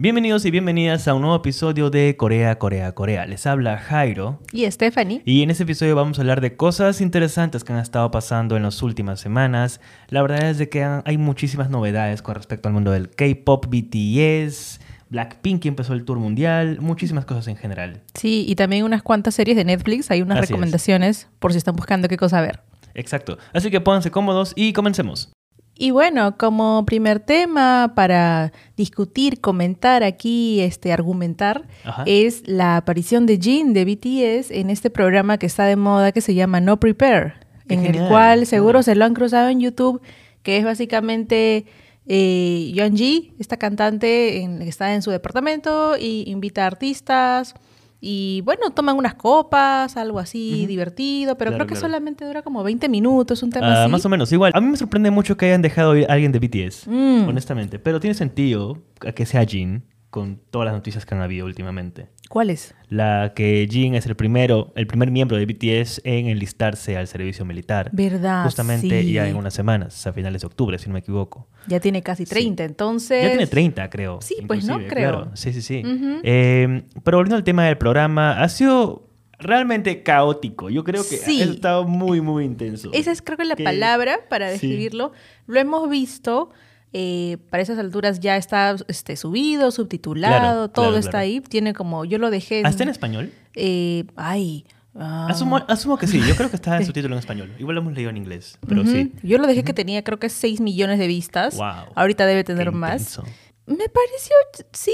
Bienvenidos y bienvenidas a un nuevo episodio de Corea, Corea, Corea. Les habla Jairo. Y Stephanie. Y en este episodio vamos a hablar de cosas interesantes que han estado pasando en las últimas semanas. La verdad es de que hay muchísimas novedades con respecto al mundo del K-pop, BTS, Blackpink empezó el tour mundial, muchísimas cosas en general. Sí, y también unas cuantas series de Netflix. Hay unas Así es. recomendaciones por si están buscando qué cosa ver. Exacto. Así que pónganse cómodos y comencemos. Y bueno, como primer tema para discutir, comentar aquí, este, argumentar, Ajá. es la aparición de Jin de BTS en este programa que está de moda que se llama No Prepare, Qué en genial, el cual seguro claro. se lo han cruzado en YouTube, que es básicamente eh, Yeonji, esta cantante en, está en su departamento y invita a artistas. Y bueno, toman unas copas, algo así divertido, pero Claro, creo que claro. solamente dura como 20 minutos, un tema Ah, así. más o menos, igual. A mí me sorprende mucho que hayan dejado ir a alguien de BTS, Mm. honestamente. Pero tiene sentido que sea Jin con todas las noticias que han habido últimamente. ¿Cuál es? La que Jin es el primero, el primer miembro de BTS en enlistarse al servicio militar. ¿Verdad? Justamente sí. ya en unas semanas, a finales de octubre, si no me equivoco. Ya tiene casi 30, entonces... Ya tiene 30, creo. Sí, pues, ¿no? Creo. Claro. Sí, sí, sí. Ujú. Eh, pero volviendo al tema del programa, ha sido realmente caótico. Yo creo que Sí. ha estado muy, muy intenso. Esa es creo que la Que- palabra para describirlo. Lo hemos visto, eh, para esas alturas ya está este, subido, subtitulado, Claro, todo claro, está claro. ahí. Tiene como, yo lo dejé. ¿Hasta en español? eh, ay... ah, Asumo, asumo que sí. Yo creo que está en subtítulo en español. Igual lo hemos leído en inglés, pero sí. Yo lo dejé que tenía creo que 6 millones de vistas. Wow. Ahorita debe tener más. intenso. Me pareció, sí,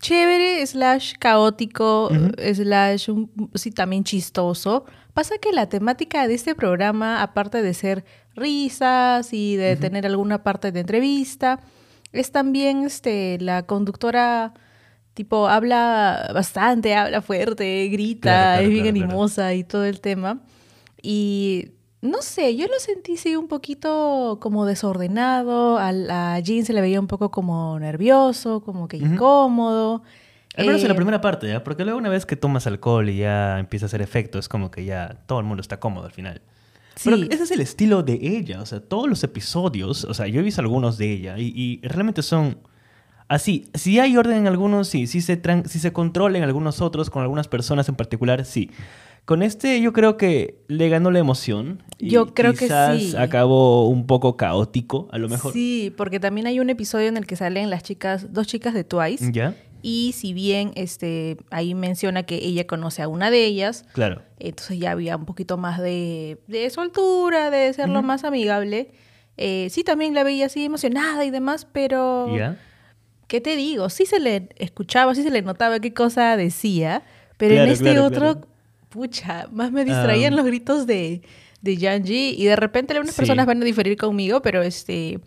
chévere, slash caótico, slash un- sí, también chistoso. Pasa que la temática de este programa, aparte de ser risas y de tener alguna parte de entrevista, es también este, la conductora, tipo, habla bastante, habla fuerte, grita, Claro, claro, es bien claro. animosa y todo el tema. Y no sé, yo lo sentí sí un poquito como desordenado, a, a Jean se le veía un poco como nervioso, como que incómodo. Al menos en la Eh, primera parte, ¿ya? Porque luego una vez que tomas alcohol y ya empieza a hacer efecto, es como que ya todo el mundo está cómodo al final. Pero Sí. ese es el estilo de ella, o sea, todos los episodios, o sea, yo he visto algunos de ella y, y realmente son así. Si hay orden en algunos, sí. Si se, tran- si se controla en algunos otros, con algunas personas en particular, sí. Con este yo creo que le ganó la emoción. y Yo creo que quizás sí. acabó un poco caótico, a lo mejor. Sí, porque también hay un episodio en el que salen las chicas, dos chicas de Twice. ¿Ya? Y si bien este, ahí menciona que ella conoce a una de ellas, Claro. entonces ya había un poquito más de, de soltura, de serlo más amigable. Eh, sí, también la veía así emocionada y demás, pero... ¿Ya? ¿Qué te digo? Sí se le escuchaba, sí se le notaba qué cosa decía, pero Claro, en este claro, otro. Pucha, más me distraían Ah. los gritos de, de Yanji y de repente algunas Sí. personas van a diferir conmigo, pero este...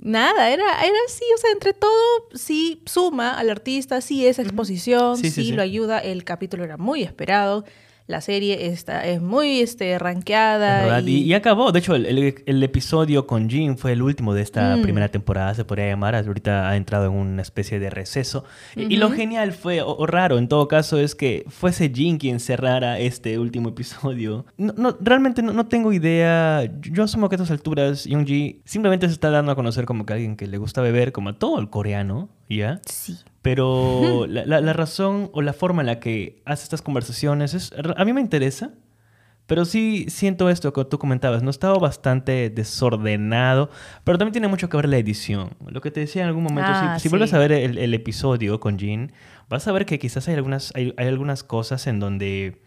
Nada, era, era así, o sea, entre todo, sí suma al artista, sí es exposición, Sí, sí, sí, sí. lo ayuda, el capítulo era muy esperado, la serie está, es muy este, rankeada. Y, y- y acabó. De hecho, el, el- el episodio con Jin fue el último de esta Mm. primera temporada, se podría llamar. Ahorita ha entrado en una especie de receso. Y- Y lo genial fue, o, o raro en todo caso, es que fuese Jin quien cerrara este último episodio. No, no, realmente no, no tengo idea. Yo, asumo que a estas alturas Yoongi simplemente se está dando a conocer como que alguien que le gusta beber, como a todo el coreano, ¿ya? Sí. Pero la, la- la razón o la forma en la que hace estas conversaciones es, a mí me interesa, pero sí siento esto que tú comentabas, no estaba bastante desordenado, pero también tiene mucho que ver la edición. Lo que te decía en algún momento, si- Ah, si, sí. vuelves a ver el, el episodio con Jin, vas a ver que quizás hay algunas, hay, hay algunas cosas en donde...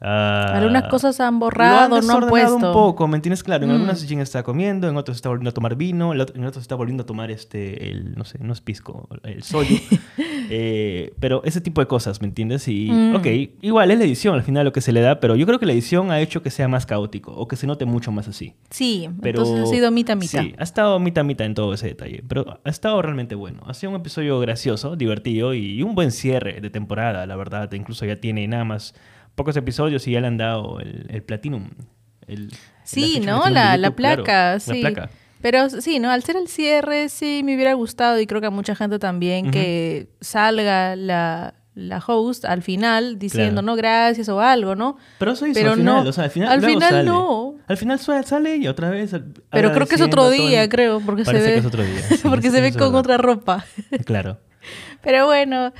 ah, Algunas cosas han borrado, han no han puesto. un poco, ¿me entiendes? Claro, en Mm. algunas Jin está comiendo, en otros está volviendo a tomar vino, en otros está volviendo a tomar este, el, no sé, no es pisco, el soyu. Eh, pero ese tipo de cosas, ¿me entiendes? Y, Mm. ok, igual es la edición al final lo que se le da, pero yo creo que la edición ha hecho que sea más caótico o que se note mucho más así. Sí, Pero, entonces ha sido mitad mitad. Sí, ha estado mitad mitad en todo ese detalle, pero ha estado realmente bueno. Ha sido un episodio gracioso, divertido y un buen cierre de temporada, la verdad. Incluso ya tiene nada más pocos episodios y ya le han dado el, el Platinum. el- Sí, ¿no? Platinum La, la claro, placa, sí. La placa. Pero sí, ¿no? Al ser el cierre, sí me hubiera gustado y creo que a mucha gente también que salga la, la host al final diciendo Claro. no gracias o algo, ¿no? Pero eso hizo Pero al final, no, o sea, al final, al final sale. no. Al final sale y otra vez. Pero creo que es otro día, el- creo, porque se Parece ve, que es otro día. sí, porque se ve con verdad. otra ropa. Claro. Pero bueno,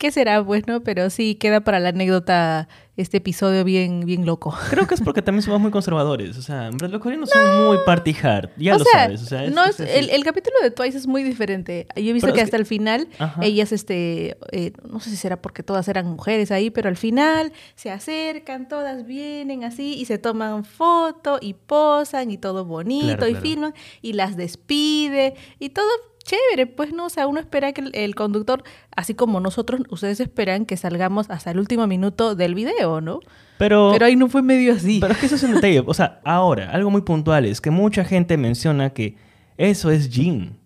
¿qué será? Pues, ¿no? Pero sí, queda para la anécdota este episodio bien, bien loco. Creo que es porque también somos muy conservadores. O sea, los coreanos son muy party hard. Ya o lo sea, sabes. O sea, es- no, es el, el capítulo de Twice es muy diferente. Yo he visto que hasta el final, Ajá. ellas, este, eh, no sé si será porque todas eran mujeres ahí, pero al final se acercan, todas vienen así y se toman foto y posan y todo bonito Claro, y claro. filman y las despide y todo chévere, pues no, o sea, uno espera que el, el conductor, así como nosotros, ustedes esperan que salgamos hasta el último minuto del video, ¿no? Pero, Pero ahí no fue medio así. pero es que eso es un detalle. O sea, ahora, algo muy puntual es que mucha gente menciona que eso es Jin.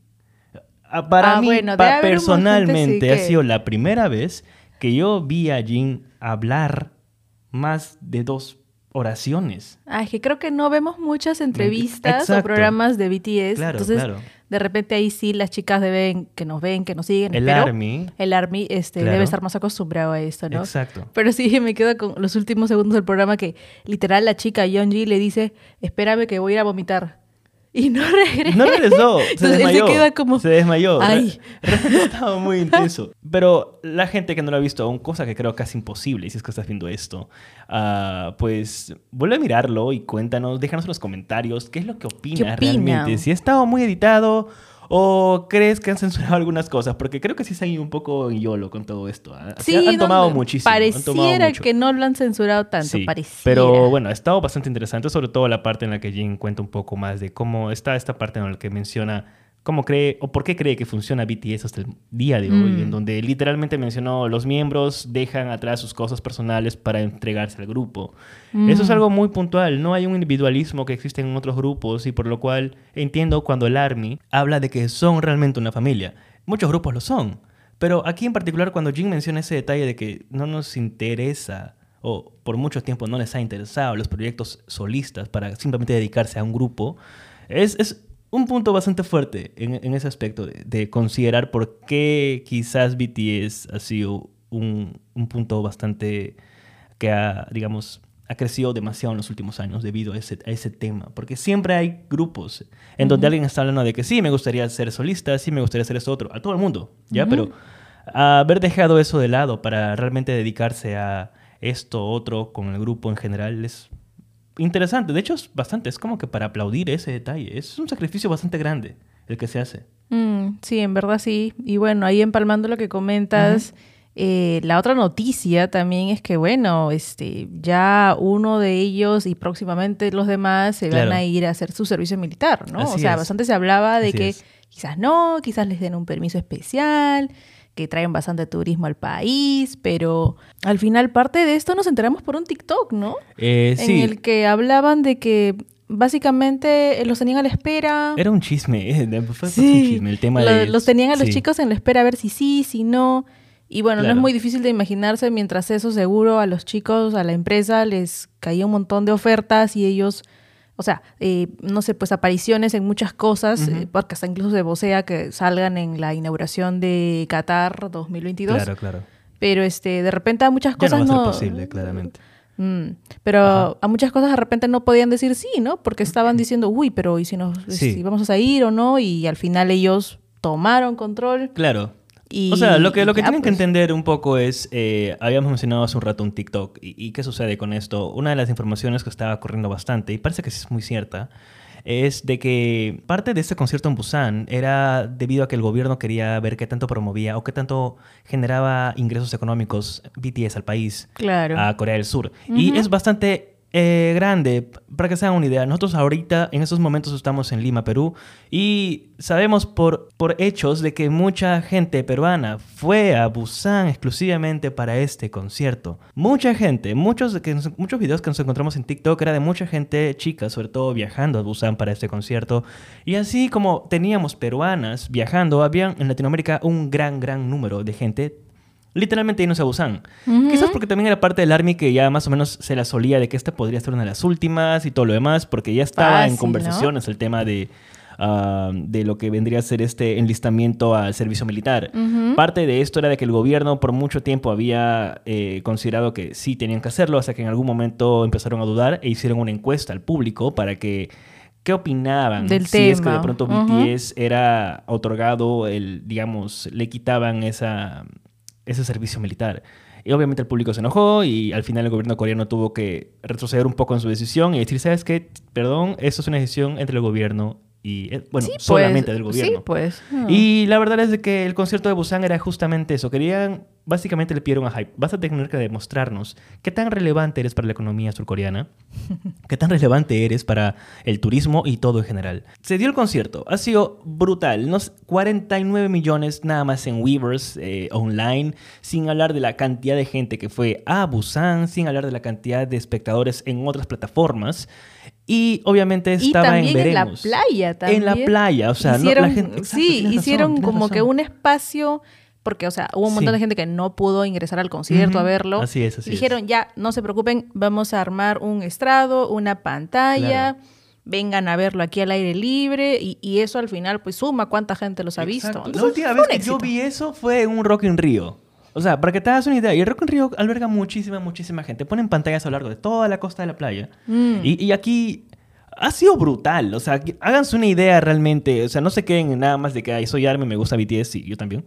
Ah, Para Ah, mí, bueno, pa- personalmente, ha sido la primera vez que yo vi a Jin hablar más de dos oraciones. Ah, es que creo que no vemos muchas entrevistas o programas de BTS. Claro, entonces, claro. De repente ahí sí las chicas deben, que nos ven, que nos siguen. El pero ARMY. El ARMY este, Claro. debe estar más acostumbrado a esto, ¿no? Exacto. Pero sí me quedo con los últimos segundos del programa que literal la chica Yeonji le dice, espérame que voy a ir a vomitar. Y no regresa. No regresó, se Entonces, él se desmayó. queda como, Se desmayó. "Ay". Realmente estaba muy intenso. Pero la gente que no lo ha visto aún, cosa que creo casi imposible si es que estás viendo esto, ah, pues vuelve a mirarlo y cuéntanos, déjanos en los comentarios qué es lo que opinas opinan? realmente. Si ha estado muy editado o crees que han censurado algunas cosas, porque creo que sí se han ido un poco en YOLO con todo esto. ¿ah? Sí, han no, tomado muchísimo. han tomado Pareciera mucho. que no lo han censurado tanto, Sí, pareciera. pero bueno, ha estado bastante interesante, sobre todo la parte en la que Jin cuenta un poco más de cómo está esta parte en la que menciona cómo cree o por qué cree que funciona BTS hasta el día de hoy, Mm. en donde literalmente mencionó los miembros dejan atrás sus cosas personales para entregarse al grupo. Eso es Mm. algo muy puntual, no hay un individualismo que existe en otros grupos y por lo cual entiendo cuando el ARMY habla de que son realmente una familia. Muchos grupos lo son, pero aquí en particular cuando Jin menciona ese detalle de que no nos interesa o por mucho tiempo no les ha interesado los proyectos solistas para simplemente dedicarse a un grupo, es, es un punto bastante fuerte en, en ese aspecto de, de considerar por qué quizás BTS ha sido un, un punto bastante que ha, digamos, ha crecido demasiado en los últimos años debido a ese, a ese tema. Porque siempre hay grupos en donde alguien está hablando de que sí, me gustaría ser solista, sí, me gustaría hacer eso otro, a todo el mundo, ¿ya? Pero haber dejado eso de lado para realmente dedicarse a esto, otro, con el grupo en general, es interesante. De hecho, es bastante, es como que para aplaudir ese detalle. Es un sacrificio bastante grande el que se hace. Mm, sí, en verdad sí. Y bueno, ahí empalmando lo que comentas, eh, la otra noticia también es que, bueno, este, ya uno de ellos y próximamente los demás se van a ir a hacer su servicio militar, ¿no? o sea, es. bastante se hablaba de Así que es. quizás no, quizás les den un permiso especial, que traen bastante turismo al país, pero al final parte de esto nos enteramos por un TikTok, ¿no? Eh, sí, En el que hablaban de que básicamente eh, los tenían a la espera. era un chisme. eh, Fue, Sí, un chisme el tema lo- de... los tenían a los sí. chicos en la espera a ver si sí, si no. Y bueno, no es muy difícil de imaginarse, mientras eso seguro a los chicos, a la empresa, les caía un montón de ofertas y ellos, o sea, eh, no sé, pues apariciones en muchas cosas, eh, porque hasta incluso se vocea que salgan en la inauguración de Qatar 2022. Claro, claro. Pero este, de repente a muchas Ya cosas no va a no... ser posible, claramente. Mm, pero Ajá. a muchas cosas de repente no podían decir sí, ¿no? Porque estaban diciendo, uy, pero ¿y si, nos, Sí. si vamos a ir o no? Y al final ellos tomaron control. Claro. Y o sea, lo que, lo que ya, tienen que pues. entender un poco es, eh, habíamos mencionado hace un rato un TikTok, y, y qué sucede con esto? Una de las informaciones que estaba corriendo bastante, y parece que sí es muy cierta, es de que parte de este concierto en Busan era debido a que el gobierno quería ver qué tanto promovía o qué tanto generaba ingresos económicos BTS al país, Claro. a Corea del Sur. Y es bastante eh, grande, para que se hagan una idea. Nosotros ahorita, en estos momentos, estamos en Lima, Perú, y sabemos por, por hechos de que mucha gente peruana fue a Busan exclusivamente para este concierto. Mucha gente, muchos, que muchos videos que nos encontramos en TikTok era de mucha gente chica, sobre todo viajando a Busan para este concierto. Y así como teníamos peruanas viajando, había en Latinoamérica un gran, gran número de gente literalmente irnos a Busan. Ujú. Quizás porque también era parte del Army que ya más o menos se la solía de que esta podría ser una de las últimas y todo lo demás, porque ya estaba en Fácil, conversaciones el tema de, ah, de lo que vendría a ser este enlistamiento al servicio militar. Parte de esto era de que el gobierno por mucho tiempo había eh, considerado que sí tenían que hacerlo, hasta que en algún momento empezaron a dudar e hicieron una encuesta al público para que qué opinaban Del si es que de tema. pronto. BTS era otorgado el, digamos, le quitaban esa, ese servicio militar. Y obviamente el público se enojó y al final el gobierno coreano tuvo que retroceder un poco en su decisión y decir, ¿sabes qué? Perdón, esto es una decisión entre el gobierno y, eh, bueno, Sí, pues, solamente del gobierno. Sí, pues. Mm. Y la verdad es de que el concierto de Busan era justamente eso. Querían, básicamente le pidieron a Hype, vas a tener que demostrarnos qué tan relevante eres para la economía surcoreana, qué tan relevante eres para el turismo y todo en general. Se dio el concierto, ha sido brutal, unos 49 millones nada más en Weavers eh, online, sin hablar de la cantidad de gente que fue a Busan, sin hablar de la cantidad de espectadores en otras plataformas. Y obviamente Y estaba en la playa también. En la playa, o sea, no- hicieron, la gente... exacto, sí, razón, hicieron como que un espacio, porque, o sea, hubo un montón Sí. de gente que no pudo ingresar al concierto a verlo. así es, así dijeron, ya, no se preocupen, vamos a armar un estrado, una pantalla, vengan a verlo aquí al aire libre, y, y eso al final, pues, suma cuánta gente los ha visto. La última vez que yo vi eso fue en un Rock in Rio. O sea, para que te hagas una idea, y el Rock in Rio alberga muchísima, muchísima gente. Ponen pantallas a lo largo de toda la costa de la playa. Mm. Y, y aquí ha sido brutal. O sea, háganse una idea realmente. O sea, no se queden en nada más de que "Ay, soy Army, me gusta BTS, sí, yo también.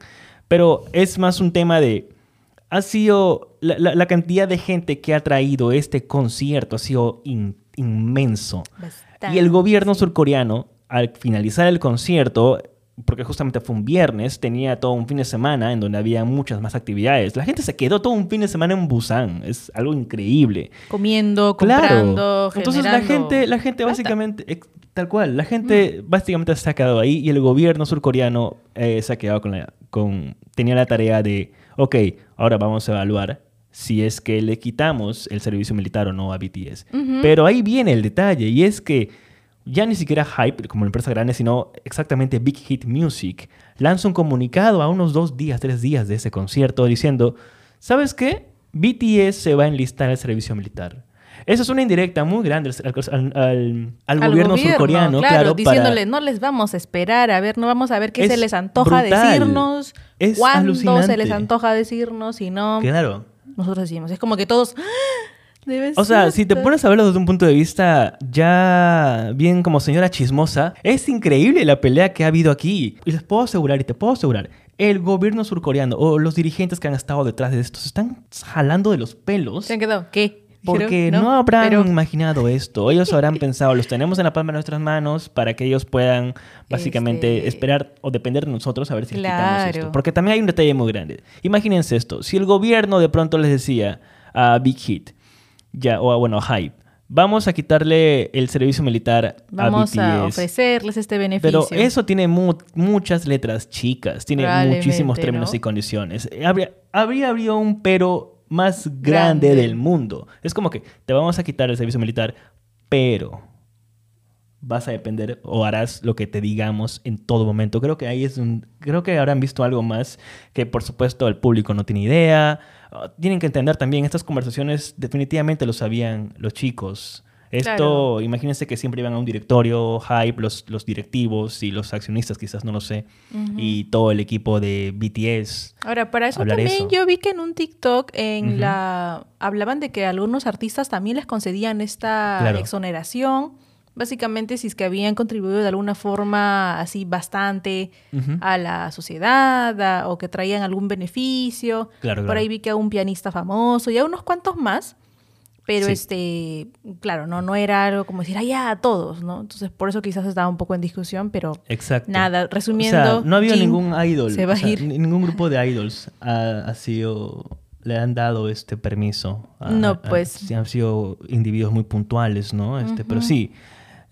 Pero es más un tema de. Ha sido. La, la- la cantidad de gente que ha traído este concierto ha sido in- inmenso. Y el gobierno surcoreano, al finalizar el concierto, porque justamente fue un viernes, tenía todo un fin de semana en donde había muchas más actividades. La gente se quedó todo un fin de semana en Busan. Es algo increíble. Comiendo, comprando, Entonces la gente, la gente básicamente, tal cual, la gente básicamente se ha quedado ahí y el gobierno surcoreano eh, se ha quedado con la, con, tenía la tarea de, ok, ahora vamos a evaluar si es que le quitamos el servicio militar o no a BTS. Pero ahí viene el detalle y es que ya ni siquiera Hype como empresa grande, sino exactamente Big Hit Music lanza un comunicado a unos dos días, tres días de ese concierto diciendo, ¿sabes qué? BTS se va a enlistar al servicio militar. Esa es una indirecta muy grande al, al- al- al Al gobierno, surcoreano, claro, diciéndole, para- no les vamos a esperar, a ver, no vamos a ver qué se Es les antoja brutal. decirnos, Es cuándo se les antoja decirnos, y no, Claro. nosotros decimos, es como que todos, ¡Ah! Debe O sea, ser si te pones a verlo desde un punto de vista ya bien como señora chismosa, es increíble la pelea que ha habido aquí. Y les puedo asegurar, y te puedo asegurar, el gobierno surcoreano o los dirigentes que han estado detrás de esto se están jalando de los pelos. ¿Se han quedado? ¿Qué? Porque no, habrán pero- imaginado esto. Ellos habrán pensado, los tenemos en la palma de nuestras manos para que ellos puedan básicamente Este- esperar o depender de nosotros a ver si les quitamos Claro. esto. Porque también hay un detalle muy grande. Imagínense esto. Si el gobierno de pronto les decía a Big Hit, ya, o bueno, Hype, vamos a quitarle el servicio militar Vamos a a, ofrecerles este beneficio. Pero eso tiene mu- muchas letras chicas, tiene muchísimos términos ¿no? y condiciones. Habría, habría habido un pero más grande, Grande. del mundo. Es como que te vamos a quitar el servicio militar, pero vas a depender o harás lo que te digamos en todo momento. Creo que ahí es un... Creo que habrán visto algo más que por supuesto el público no tiene idea. Ah, Tienen que entender también, estas conversaciones definitivamente lo sabían los chicos. Esto, Claro. imagínense que siempre iban a un directorio, Hype, los, los directivos y los accionistas, quizás no lo sé, Ujú. y todo el equipo de BTS. Ahora, para eso también eso. yo vi que en un TikTok en Ujú. la hablaban de que algunos artistas también les concedían esta Claro. exoneración. Básicamente, si es que habían contribuido de alguna forma así bastante a la sociedad a- o que traían algún beneficio. Claro, Por claro. ahí vi que a un pianista famoso y a unos cuantos más. Pero Sí. este, claro, no, no era algo como decir, ah, ya, a todos, ¿no? Entonces, por eso quizás estaba un poco en discusión, pero Exacto. nada, resumiendo. O sea, no ha habido ningún idol. Se va o sea, a ir. ni- Ningún grupo de idols ha, ha sido. Le han dado este permiso. a- No, a- pues. sí, han sido individuos muy puntuales, ¿no? Este, Pero sí,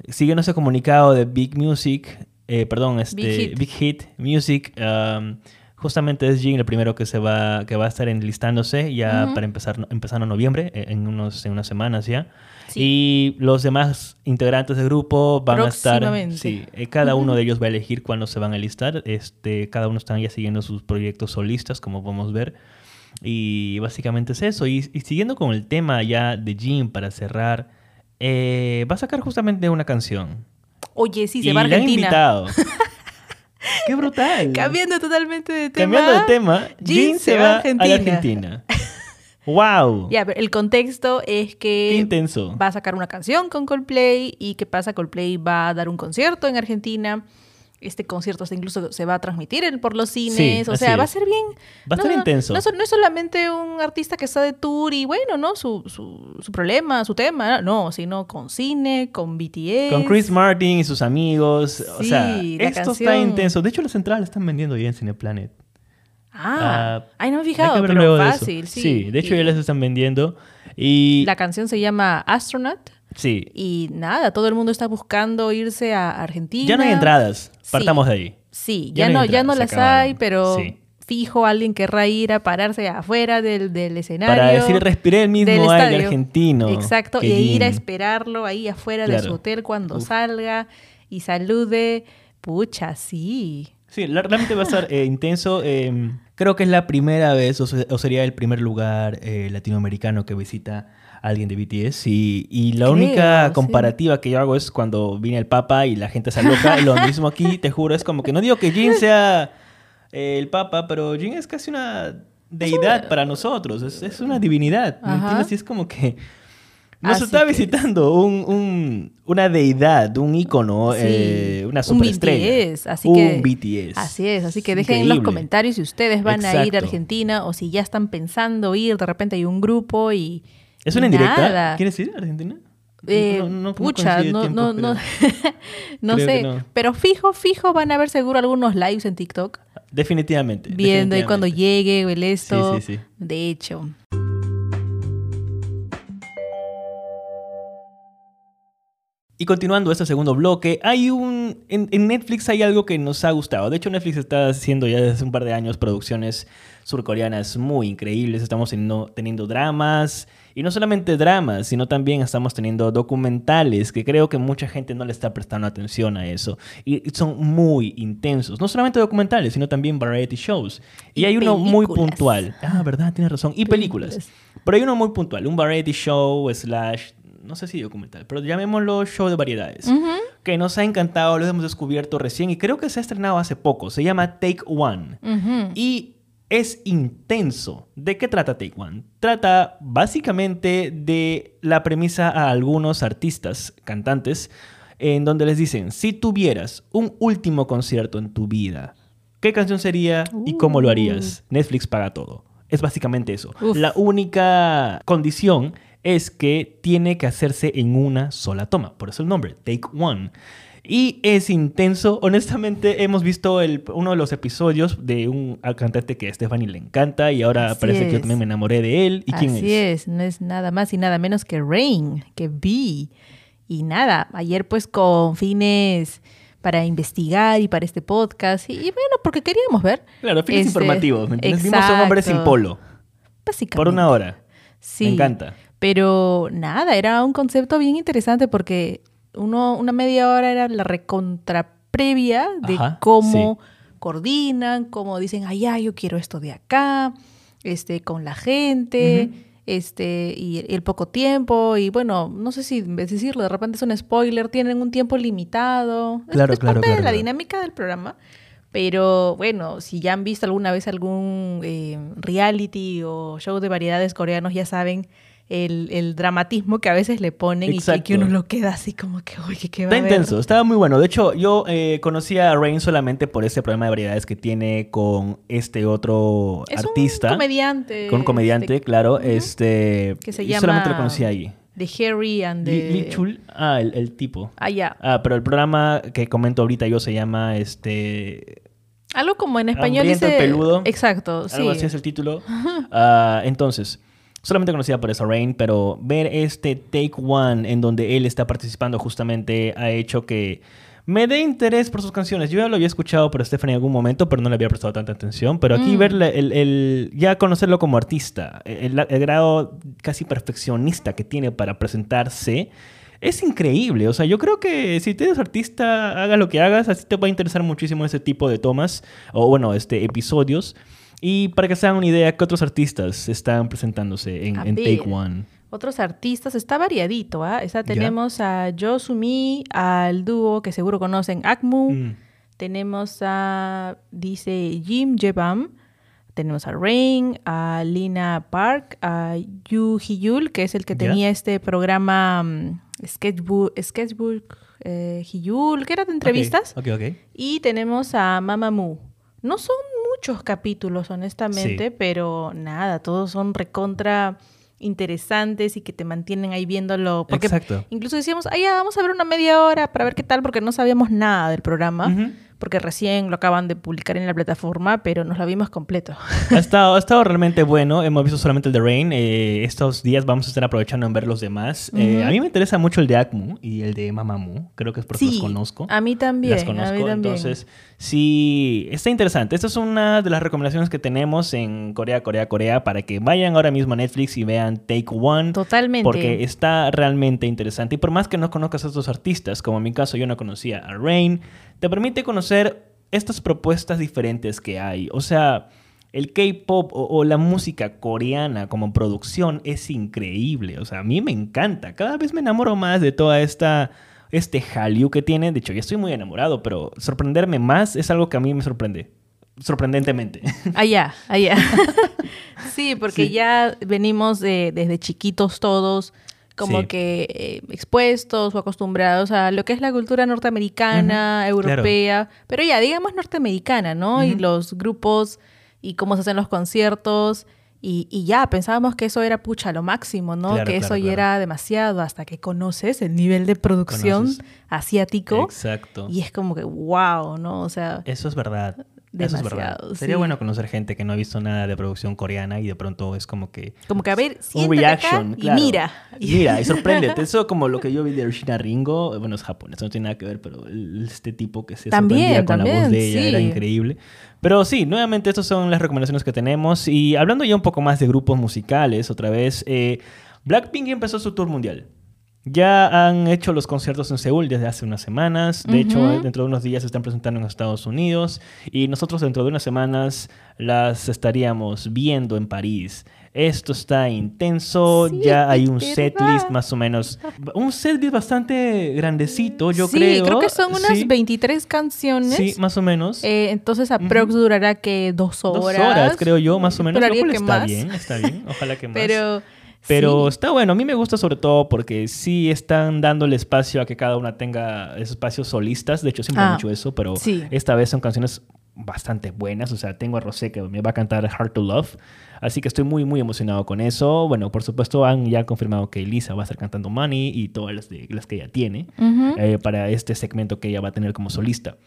siguiendo ese comunicado de Big Music, eh, perdón, este, Big Big Hit. Hit, Music, um, justamente es Jin el primero que se va, que va a estar enlistándose ya Ujú. para empezar, empezando noviembre, eh, en, unos, en unas semanas ya. Sí. Y los demás integrantes del grupo van a estar. Sí, eh, cada uno de ellos va a elegir cuándo se van a listar. Este, cada uno están ya siguiendo sus proyectos solistas, como podemos ver. Y básicamente es eso. Y, y siguiendo con el tema ya de Jim para cerrar, eh, va a sacar justamente una canción. Oye, sí, se y va a han Argentina. invitado. ¡Qué brutal! Cambiando totalmente de tema. Cambiando de tema, Jin se va a la Argentina. ¡Wow! Ya, pero el contexto es que ¡Qué intenso! va a sacar una canción con Coldplay y qué pasa, Coldplay va a dar un concierto en Argentina. Este concierto incluso se va a transmitir por los cines, o sea, va a ser bien... Va a estar intenso. No, no es solamente un artista que está de tour y bueno, ¿no? Su, su, su problema, su tema, no, sino con cine, con BTS. Con Chris Martin y sus amigos. o Sí, sea, la esto está intenso. De hecho, las entradas la están vendiendo ya en Cineplanet. Ah, Ah, ay, no me he fijado, pero de fácil, sí. de hecho Y ya las están vendiendo. Y La canción se llama Astronaut sí, y nada, todo el mundo está buscando irse a Argentina. ya no hay entradas. Sí. Partamos de ahí. Sí, Ya ya, no ya no las acabaron. hay, pero Sí. fijo alguien querrá ir a pararse afuera del, del escenario. Para decir, respiré el mismo aire argentino. Exacto, Qué y ir a esperarlo ahí afuera de su hotel cuando Uf. salga y salude. Pucha, sí. Sí, realmente va a estar eh, intenso. eh, creo que es la primera vez, o, se- o sería el primer lugar eh, latinoamericano que visita alguien de BTS. Y, y la Creo, única sí. comparativa que yo hago es cuando viene el Papa y la gente se aloca. Lo mismo aquí, te juro, es como que no digo que Jin sea eh, el Papa, pero Jin es casi una deidad para nosotros. Es, es una divinidad. ¿Me entiendes? Y es como que. Nos Así está visitando un, un- una deidad, un ícono, Sí, eh, una un superestrella. BTS, así un que- BTS. Así es, así que dejen en los comentarios si ustedes van a ir a. Argentina o si ya están pensando ir, de repente hay un grupo y... ¿Es una indirecta? ¿Quieres ir a Argentina? Eh, No- no- no pucha, no, tiempo, no, no, pero no creo que sé, no. pero fijo, fijo van a ver seguro algunos lives en TikTok Definitivamente. viendo y cuando llegue el esto. Sí, sí, sí. De hecho. Y continuando este segundo bloque, hay un... En, en Netflix hay algo que nos ha gustado. De hecho, Netflix está haciendo ya desde hace un par de años producciones surcoreanas muy increíbles. Estamos teniendo, teniendo dramas. Y no solamente dramas, sino también estamos teniendo documentales, que creo que mucha gente no le está prestando atención a eso. Y son muy intensos. No solamente documentales, sino también variety shows. Y, Y hay uno muy puntual. Ah, verdad, tienes razón. Y películas. Películas. Pero hay uno muy puntual, un variety show slash, no sé si documental, pero llamémoslo show de variedades, Ujú. que nos ha encantado, lo hemos descubierto recién y creo que se ha estrenado hace poco. Se llama Take One y es intenso. ¿De qué trata Take One? Trata básicamente de la premisa a algunos artistas, cantantes, en donde les dicen, si tuvieras un último concierto en tu vida, ¿qué canción sería y cómo lo harías? Netflix paga todo. Es básicamente eso. Uf. La única condición es que tiene que hacerse en una sola toma. Por eso el nombre, Take One. Y es intenso. Honestamente, hemos visto el- uno de los episodios de un cantante que a Stephanie le encanta y ahora Así parece que yo es. también me enamoré de él. ¿Y quién Así es? no es nada más y nada menos que Rain, que Vi. Y nada, ayer pues con fines para investigar y para este podcast. Y, y bueno, porque queríamos ver. Claro, fines Este, informativos. ¿me entiendes? Vimos a un hombre sin polo Básicamente. por una hora. Sí. Me encanta. Pero nada, era un concepto bien interesante porque uno, una media hora era la recontra previa de Ajá, cómo coordinan, cómo dicen, ay, ya, yo quiero esto de acá, este, con la gente, Ujú. Este, y el, el poco tiempo, y bueno, no sé si decirlo, de repente es un spoiler, tienen un tiempo limitado. Es- Claro, es, claro, parte claro, de la claro. dinámica del programa. Pero bueno, si ya han visto alguna vez algún eh, reality o show de variedades coreanos, ya saben el, el dramatismo que a veces le ponen y que, uno lo queda así como que, oye, ¿qué va Está a haber?". intenso, estaba muy bueno. De hecho, yo eh, conocí a Rain solamente por ese programa de variedades que tiene con este otro Es artista. un comediante. Con un comediante, este, claro. Este. Que se llama- solamente lo conocí ahí. De Harry and the... Chul. Ah, el, el tipo. Ah, ya. Ah, pero el programa que comento ahorita yo se llama este. Algo como en español dice... peludo. Exacto, sí. Algo así es el título. Ah, entonces, solamente conocía por eso Rain, pero ver este Take One en donde él está participando justamente ha hecho que me dé interés por sus canciones. Yo ya lo había escuchado por Stephanie en algún momento, pero no le había prestado tanta atención. Pero aquí Mm. verle, el, el- ya conocerlo como artista, el, el grado casi perfeccionista que tiene para presentarse. Es increíble, o sea, yo creo que si tú eres artista, hagas lo que hagas, así te va a interesar muchísimo ese tipo de tomas, o bueno, este, episodios. Y para que se hagan una idea, ¿qué otros artistas están presentándose en, A en Take. One? Otros artistas, está variadito, ¿ah? Esa tenemos a Jo Sumi, al dúo que seguro conocen, Akmu. Mm. Tenemos a, dice Jim Jebam. Tenemos a Rain, a Lina Park, a Yu Hiyul, que es el que tenía este programa mm, Sketchbook, Sketchbook eh, Hiyul, que era de entrevistas. Ok, ok. ok. Y tenemos a Mamamoo. No son muchos capítulos, honestamente, Sí. pero nada, todos son recontra interesantes y que te mantienen ahí viéndolo. Porque Exacto. incluso decíamos, ah, ya, vamos a ver una media hora para ver qué tal, porque no sabíamos nada del programa. Porque recién lo acaban de publicar en la plataforma, pero nos lo vimos completo. Ha estado, ha estado realmente bueno. Hemos visto solamente el de Rain. Eh, estos días vamos a estar aprovechando en ver los demás. Eh, a mí me interesa mucho el de Akmu y el de Mamamoo. Creo que es porque los conozco. a mí también. Las a conozco. mí también. Entonces, sí, está interesante. Esta es una de las recomendaciones que tenemos en Corea, Corea, Corea para que vayan ahora mismo a Netflix y vean Take One. Totalmente. Porque está realmente interesante. Y por más que no conozcas a estos artistas, como en mi caso yo no conocía a Rain, te permite conocer estas propuestas diferentes que hay. O sea, el K-pop o, o la música coreana como producción es increíble. O sea, a mí me encanta. Cada vez me enamoro más de toda esta este Hallyu que tiene. De hecho, ya estoy muy enamorado, pero sorprenderme más es algo que a mí me sorprende. Sorprendentemente. Allá, allá. sí, porque Sí. ya venimos de- desde chiquitos todos como Sí. que eh, expuestos o acostumbrados a lo que es la cultura norteamericana, europea, pero ya, digamos norteamericana, ¿no? Y los grupos y cómo se hacen los conciertos. Y, y ya, pensábamos que eso era pucha lo máximo, ¿no? Claro, que eso ya era demasiado hasta que conoces el nivel de producción Conoces. asiático. Exacto. Y es como que, wow, ¿no? O sea, Eso es verdad. Es Sería sí. bueno conocer gente que no ha visto nada de producción coreana y de pronto es como que como que a ver, un acá reaction. y claro. mira. Y Mira, y sorpréndete. Eso como lo que yo vi de Ushina Ringo. Bueno, es japonés, no tiene nada que ver, pero este tipo que se También, sorprendía con la voz de ella era increíble. Pero sí, nuevamente estas son las recomendaciones que tenemos. Y hablando ya un poco más de grupos musicales, otra vez, eh, Blackpink empezó su tour mundial. Ya han hecho los conciertos en Seúl desde hace unas semanas. De hecho, dentro de unos días se están presentando en Estados Unidos. Y nosotros dentro de unas semanas las estaríamos viendo en París. Esto está intenso. Sí, ya hay un setlist más o menos. Un setlist bastante grandecito, yo sí, creo. creo que son unas Sí, 23 canciones. Sí, más o menos. Eh, entonces aprox durará que dos horas. Dos horas, creo yo, más o menos. Lo cual que está más. bien, está bien. Ojalá que más. Pero, Pero sí. está bueno, a mí me gusta sobre todo porque sí están dándole espacio a que cada una tenga espacios solistas. De hecho, siempre han Ah, hecho eso, pero sí. esta vez son canciones bastante buenas. O sea, tengo a Rosé que me va a cantar Hard to Love. Así que estoy muy, muy emocionado con eso. Bueno, por supuesto, han ya confirmado que Elisa va a estar cantando Money y todas las, de, las que ella tiene eh, para este segmento que ella va a tener como solista.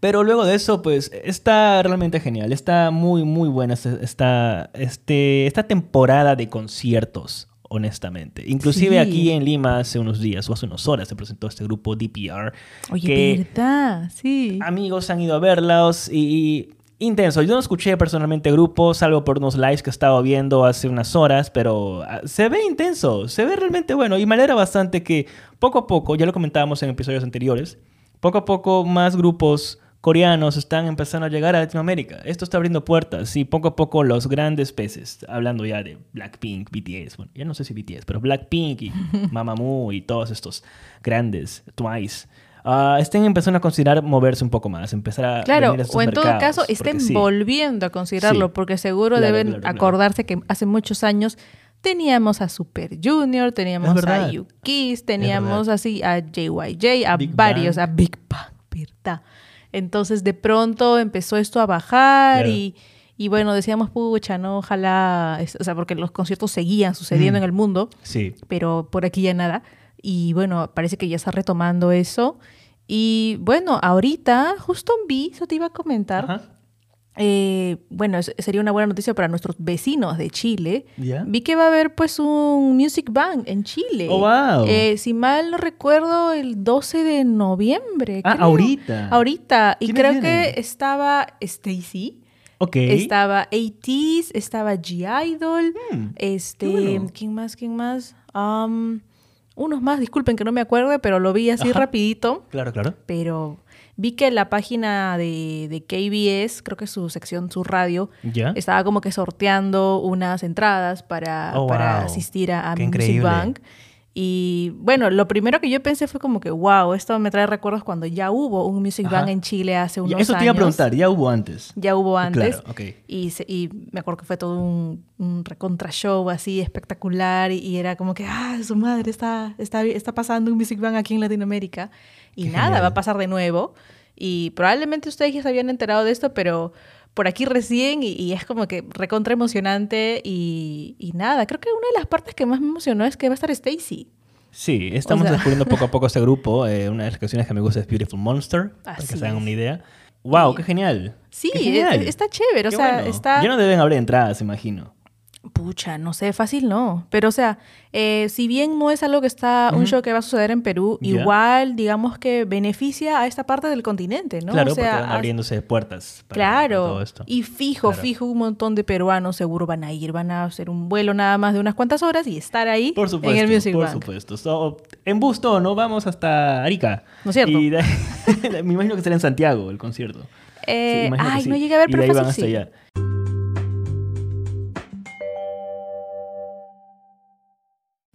Pero luego de eso, pues está realmente genial. Está muy, muy buena esta, esta, este, esta temporada de conciertos, honestamente. Inclusive Sí. aquí en Lima hace unos días o hace unas horas se presentó este grupo DPR. Oye, que ¿verdad? Sí. amigos han ido a verlos y... Intenso, yo no escuché personalmente grupos, salvo por unos lives que he estado viendo hace unas horas, pero ah, se ve intenso, se ve realmente bueno y me alegra bastante que poco a poco, ya lo comentábamos en episodios anteriores, poco a poco más grupos coreanos están empezando a llegar a Latinoamérica. Esto está abriendo puertas y poco a poco los grandes peces, hablando ya de Blackpink, BTS, bueno, ya no sé si BTS, pero Blackpink y Mamamoo y todos estos grandes, Twice, ah, estén empezando a considerar moverse un poco más, empezar a Claro, venir a o en todo caso estén sí. volviendo a considerarlo, Sí. porque seguro Claro, deben claro, claro. acordarse que hace muchos años teníamos a Super Junior, teníamos a. Yukis, teníamos así a JYJ, a Big varios, Bang. a Big Bang, ¿verdad? Entonces de pronto empezó esto a bajar y, y bueno, decíamos, pucha, no, ojalá, o sea, porque los conciertos seguían sucediendo Mm. en el mundo, Sí, pero por aquí ya nada. Y bueno, parece que ya está retomando eso. Y bueno, ahorita justo vi, eso te iba a comentar. Ajá. eh, bueno, sería una buena noticia para nuestros vecinos de Chile. ¿Ya? Vi que va a haber pues un Music Bank en Chile. Oh, wow. Eh, si mal no recuerdo, el 12 de noviembre. Ah, creo. ahorita. Ahorita. Y ¿Quiénes creo que estaba Stacy. Ok. Estaba ATEEZ, estaba G-Idol, Hmm, este, bueno. ¿quién más? ¿Quién más? Am, unos más, disculpen que no me acuerde, pero lo vi así Ajá. rapidito. Claro, claro. Pero vi que la página de, de KBS, creo que su sección, su radio, ¿Ya? estaba como que sorteando unas entradas para, Oh, para wow. asistir a, a Music increíble. Y bueno, lo primero que yo pensé fue como que, wow, esto me trae recuerdos cuando ya hubo un Music Bank en Chile hace unos años. Eso te iba a preguntar, ya hubo antes. Ya hubo antes. Claro, ok. y, y, me acuerdo que fue todo un, un recontra show así espectacular y, era como que, ah, su madre está, está, está pasando un Music Bank aquí en Latinoamérica. Y nada, va a pasar de nuevo. Y probablemente ustedes ya se habían enterado de esto, pero por aquí recién y, es como que recontra emocionante y, nada, creo que una de las partes que más me emocionó es que va a estar Stacy. Sí, estamos descubriendo poco a poco este grupo. Eh, una de las canciones que me gusta es Beautiful Monster, para que se hagan una idea. ¡Wow! ¡Qué genial! Sí, está chévere. o sea, está... Ya no deben haber entradas, imagino. Pucha, no sé, fácil no. Pero o sea, eh, si bien no es algo que está, un show que va a suceder en Perú, igual digamos que beneficia a esta parte del continente, ¿no? Claro, o sea, porque van abriéndose puertas. Para, claro. todo esto. Y fijo, fijo, un montón de peruanos seguro van a ir, van a hacer un vuelo nada más de unas cuantas horas y estar ahí por supuesto, en el Music Por supuesto. en Busto, ¿no? Vamos hasta Arica. ¿No es cierto? me imagino que será en Santiago el concierto. Eh, ay, no llegué a ver, pero y hasta allá.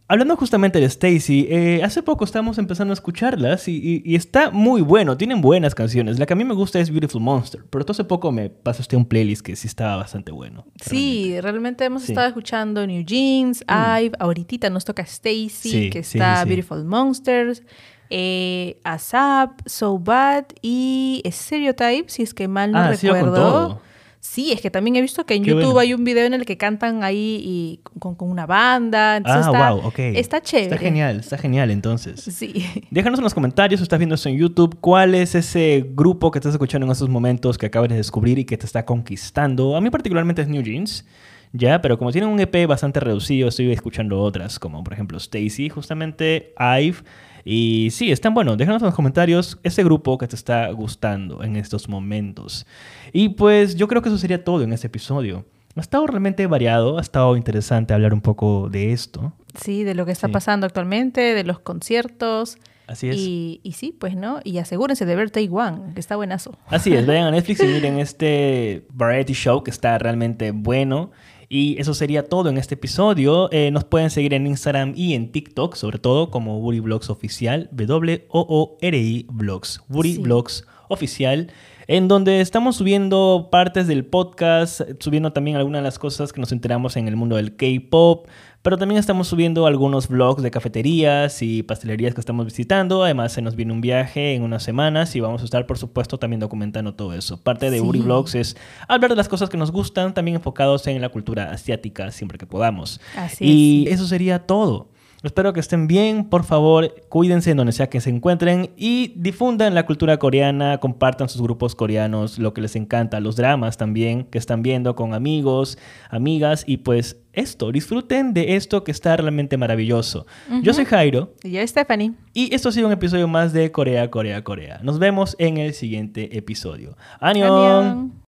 Hablando justamente de Stacy, eh, hace poco estamos empezando a escucharlas y, está muy bueno, tienen buenas canciones. La que a mí me gusta es Beautiful Monster, pero hace poco me pasaste un playlist que sí estaba bastante bueno. Sí, realmente, hemos estado escuchando New Jeans, mm. Ive, ahorita nos toca Stacy, que está Beautiful Monsters, eh, ASAP, So Bad y Stereotype, si es que mal no ah, recuerdo. Sí, es que también he visto que en YouTube hay un video en el que cantan ahí y con, una banda. ah, está, wow, ok. Está chévere. Está genial, está genial entonces. Sí. Déjanos en los comentarios si estás viendo esto en YouTube, cuál es ese grupo que estás escuchando en estos momentos que acabas de descubrir y que te está conquistando. A mí particularmente es New Jeans. Ya, pero como tienen un EP bastante reducido, estoy escuchando otras, como por ejemplo Stacy, justamente Ive y sí, están bueno. Déjanos en los comentarios ese grupo que te está gustando en estos momentos. Y pues yo creo que eso sería todo en este episodio. Ha estado realmente variado, ha estado interesante hablar un poco de esto. Sí, de lo que está pasando actualmente, de los conciertos. Así es. Y, y, sí, pues, ¿no? Y asegúrense de ver One, que está buenazo. Así es, vayan a Netflix y miren este variety show que está realmente bueno. Y eso sería todo en este episodio. Eh, nos pueden seguir en Instagram y en TikTok, sobre todo como Woody Blogs Oficial, W-O-O-R-I Blogs, Woody Blogs Oficial en donde estamos subiendo partes del podcast, subiendo también algunas de las cosas que nos enteramos en el mundo del K-Pop, pero también estamos subiendo algunos vlogs de cafeterías y pastelerías que estamos visitando. Además, se nos viene un viaje en unas semanas y vamos a estar, por supuesto, también documentando todo eso. Parte de Uri Vlogs es hablar de las cosas que nos gustan, también enfocados en la cultura asiática siempre que podamos. Así y eso sería todo. Espero que estén bien, por favor, cuídense en donde sea que se encuentren y difundan la cultura coreana, compartan sus grupos coreanos, lo que les encanta, los dramas también que están viendo con amigos, amigas y pues esto, disfruten de esto que está realmente maravilloso. Yo soy Jairo. Y yo Stephanie. Y esto ha sido un episodio más de Corea, Corea, Corea. Nos vemos en el siguiente episodio. ¡Annyeong!